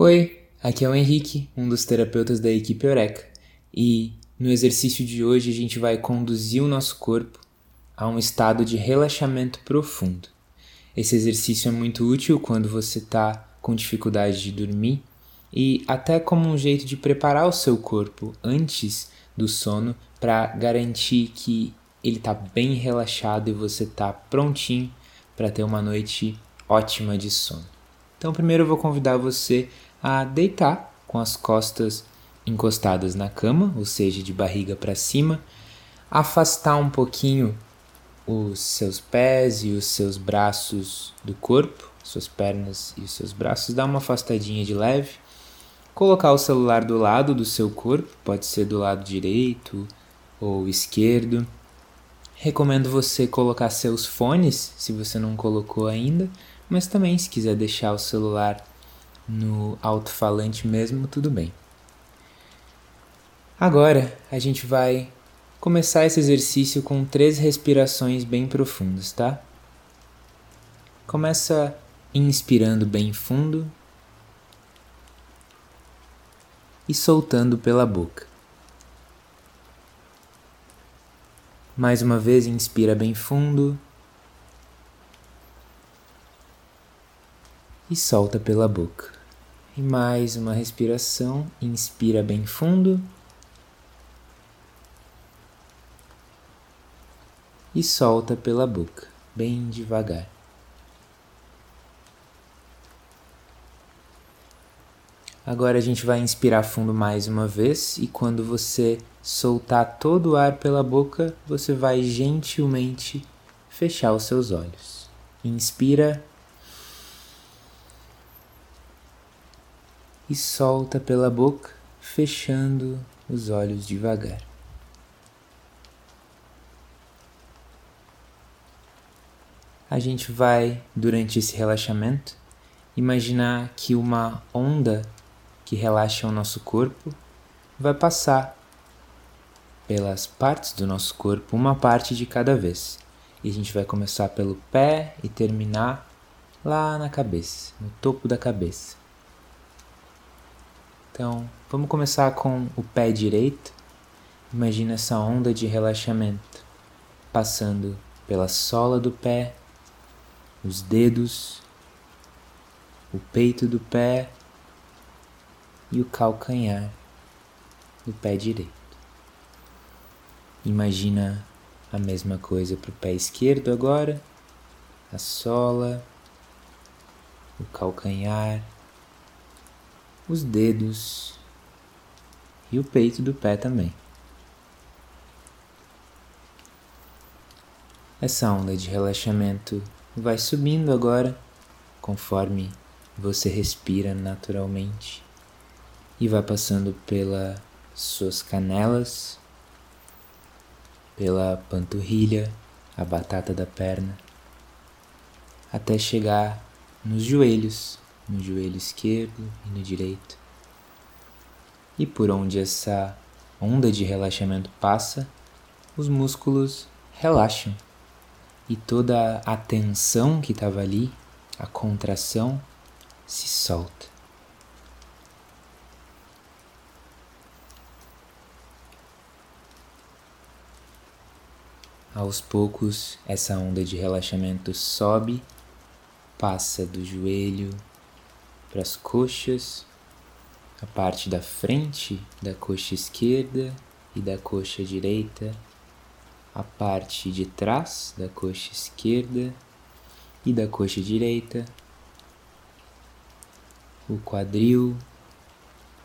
Oi, aqui é o Henrique, um dos terapeutas da equipe Eureka, e no exercício de hoje a gente vai conduzir o nosso corpo a um estado de relaxamento profundo. Esse exercício é muito útil quando você está com dificuldade de dormir e até como um jeito de preparar o seu corpo antes do sono para garantir que ele está bem relaxado e você está prontinho para ter uma noite ótima de sono. Então, primeiro eu vou convidar você a deitar com as costas encostadas na cama, ou seja, de barriga para cima, afastar um pouquinho os seus pés e os seus braços do corpo, suas pernas e os seus braços, dar uma afastadinha de leve, colocar o celular do lado do seu corpo, pode ser do lado direito ou esquerdo. Recomendo você colocar seus fones, se você não colocou ainda, mas também se quiser deixar o celular no alto-falante mesmo, tudo bem. Agora a gente vai começar esse exercício com três respirações bem profundas, tá? Começa inspirando bem fundo e soltando pela boca. Mais uma vez, inspira bem fundo e solta pela boca. E mais uma respiração. Inspira bem fundo. E solta pela boca, bem devagar. Agora a gente vai inspirar fundo mais uma vez e quando você soltar todo o ar pela boca, você vai gentilmente fechar os seus olhos. Inspira e solta pela boca, fechando os olhos devagar. A gente vai, durante esse relaxamento, imaginar que uma onda que relaxa o nosso corpo vai passar pelas partes do nosso corpo, uma parte de cada vez. E a gente vai começar pelo pé e terminar lá na cabeça, no topo da cabeça. Então, vamos começar com o pé direito. Imagina essa onda de relaxamento passando pela sola do pé, os dedos, o peito do pé e o calcanhar do pé direito. Imagina a mesma coisa para o pé esquerdo agora, a sola, o calcanhar os dedos e o peito do pé também. Essa onda de relaxamento vai subindo agora conforme você respira naturalmente e vai passando pelas suas canelas, pela panturrilha, a batata da perna, até chegar nos joelhos no joelho esquerdo e no direito. E por onde essa onda de relaxamento passa, os músculos relaxam e toda a tensão que estava ali, a contração, se solta. Aos poucos, essa onda de relaxamento sobe, passa do joelho para as coxas, a parte da frente da coxa esquerda e da coxa direita, a parte de trás da coxa esquerda e da coxa direita, o quadril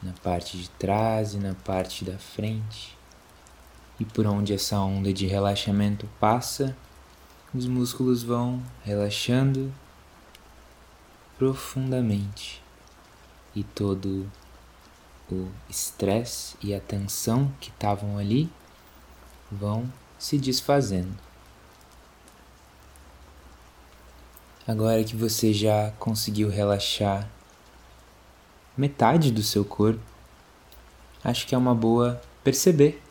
na parte de trás e na parte da frente. E por onde essa onda de relaxamento passa, os músculos vão relaxando profundamente e todo o estresse e a tensão que estavam ali vão se desfazendo. Agora que você já conseguiu relaxar metade do seu corpo, acho que é uma boa perceber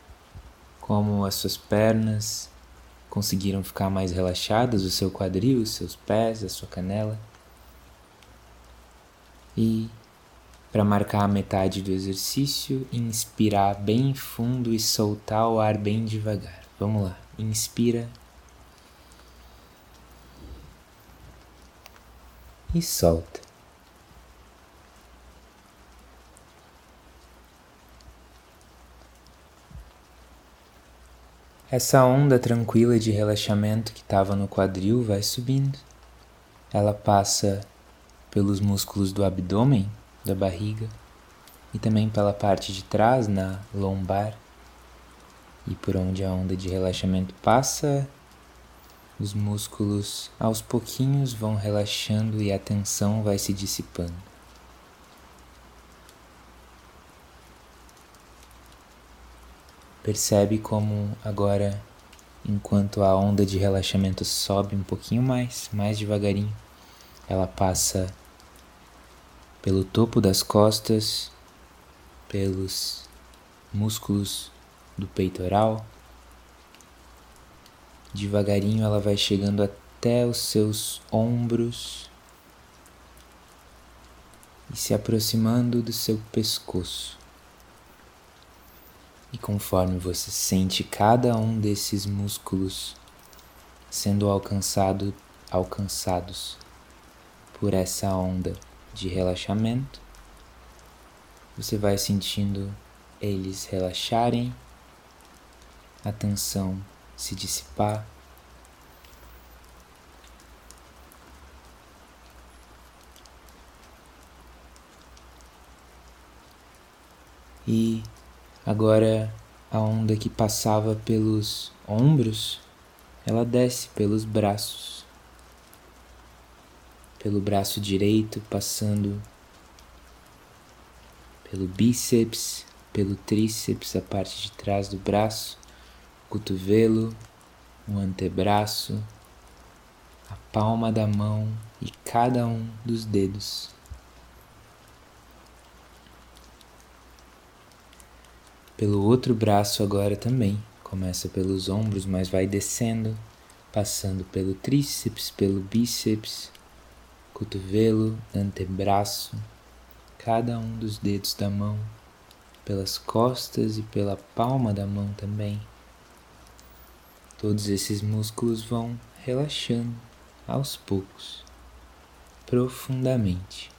como as suas pernas conseguiram ficar mais relaxadas, o seu quadril, os seus pés, a sua canela e Para marcar a metade do exercício, inspirar bem fundo e soltar o ar bem devagar. Vamos lá. Inspira. E solta. Essa onda tranquila de relaxamento que estava no quadril vai subindo. Ela passa pelos músculos do abdômen, da barriga, e também pela parte de trás, na lombar. E por onde a onda de relaxamento passa, os músculos aos pouquinhos vão relaxando e a tensão vai se dissipando. Percebe como agora, enquanto a onda de relaxamento sobe um pouquinho mais, mais devagarinho, ela passa pelo topo das costas, pelos músculos do peitoral. Devagarinho ela vai chegando até os seus ombros e se aproximando do seu pescoço. E conforme você sente cada um desses músculos sendo alcançado, alcançados por essa onda de relaxamento, você vai sentindo eles relaxarem, a tensão se dissipar. E agora a onda que passava pelos ombros, ela desce pelos braços pelo braço direito, passando pelo bíceps, pelo tríceps, a parte de trás do braço, cotovelo, o antebraço, a palma da mão e cada um dos dedos. Pelo outro braço agora também. Começa pelos ombros, mas vai descendo, passando pelo tríceps, pelo bíceps, cotovelo, antebraço, cada um dos dedos da mão, pelas costas e pela palma da mão também. Todos esses músculos vão relaxando aos poucos, profundamente.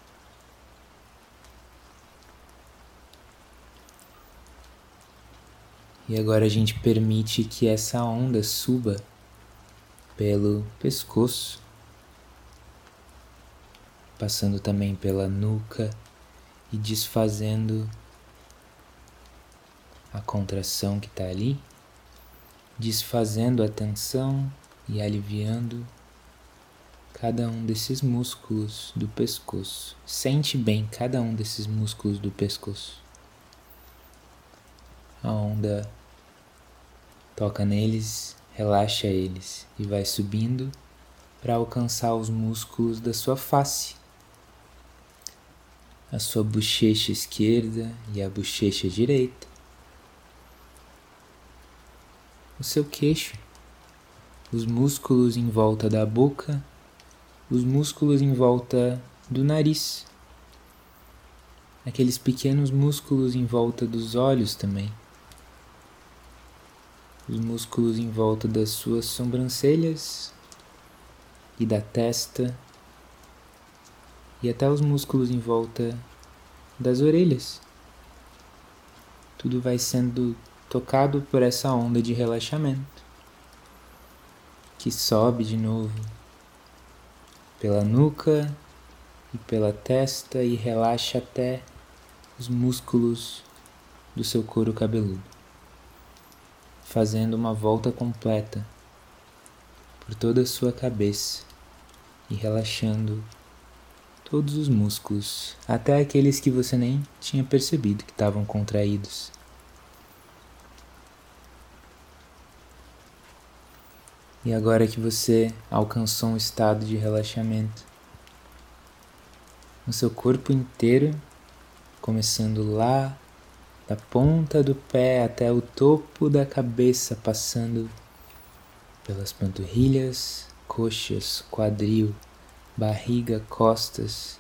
E agora a gente permite que essa onda suba pelo pescoço, passando também pela nuca e desfazendo a contração que está ali, desfazendo a tensão e aliviando cada um desses músculos do pescoço. Sente bem cada um desses músculos do pescoço. A onda toca neles, relaxa eles e vai subindo para alcançar os músculos da sua face a sua bochecha esquerda e a bochecha direita, o seu queixo, os músculos em volta da boca, os músculos em volta do nariz, aqueles pequenos músculos em volta dos olhos também, os músculos em volta das suas sobrancelhas e da testa e até os músculos em volta das orelhas. Tudo vai sendo tocado por essa onda de relaxamento que sobe de novo pela nuca e pela testa e relaxa até os músculos do seu couro cabeludo, fazendo uma volta completa por toda a sua cabeça e relaxando todos os músculos, até aqueles que você nem tinha percebido que estavam contraídos. E agora que você alcançou um estado de relaxamento, no seu corpo inteiro, começando lá da ponta do pé até o topo da cabeça, passando pelas panturrilhas, coxas, quadril, barriga, costas,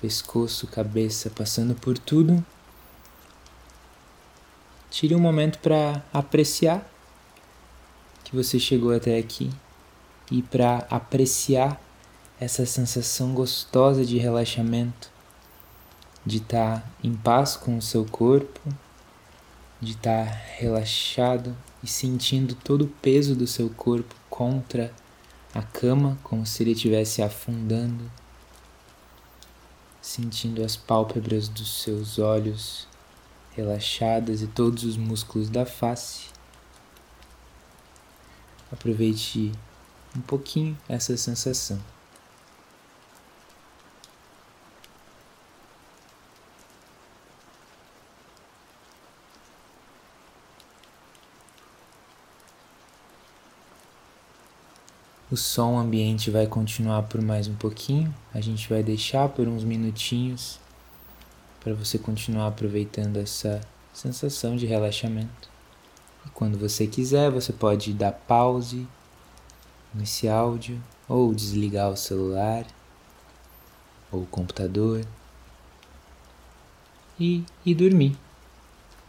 pescoço, cabeça, passando por tudo. Tire um momento para apreciar que você chegou até aqui e para apreciar essa sensação gostosa de relaxamento, de estar tá em paz com o seu corpo, de estar tá relaxado e sentindo todo o peso do seu corpo contra a cama, como se ele estivesse afundando, sentindo as pálpebras dos seus olhos relaxadas e todos os músculos da face. Aproveite um pouquinho essa sensação. O som ambiente vai continuar por mais um pouquinho. A gente vai deixar por uns minutinhos para você continuar aproveitando essa sensação de relaxamento. E quando você quiser, você pode dar pause nesse áudio ou desligar o celular ou o computador e, e dormir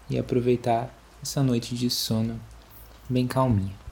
e aproveitar essa noite de sono bem calminha.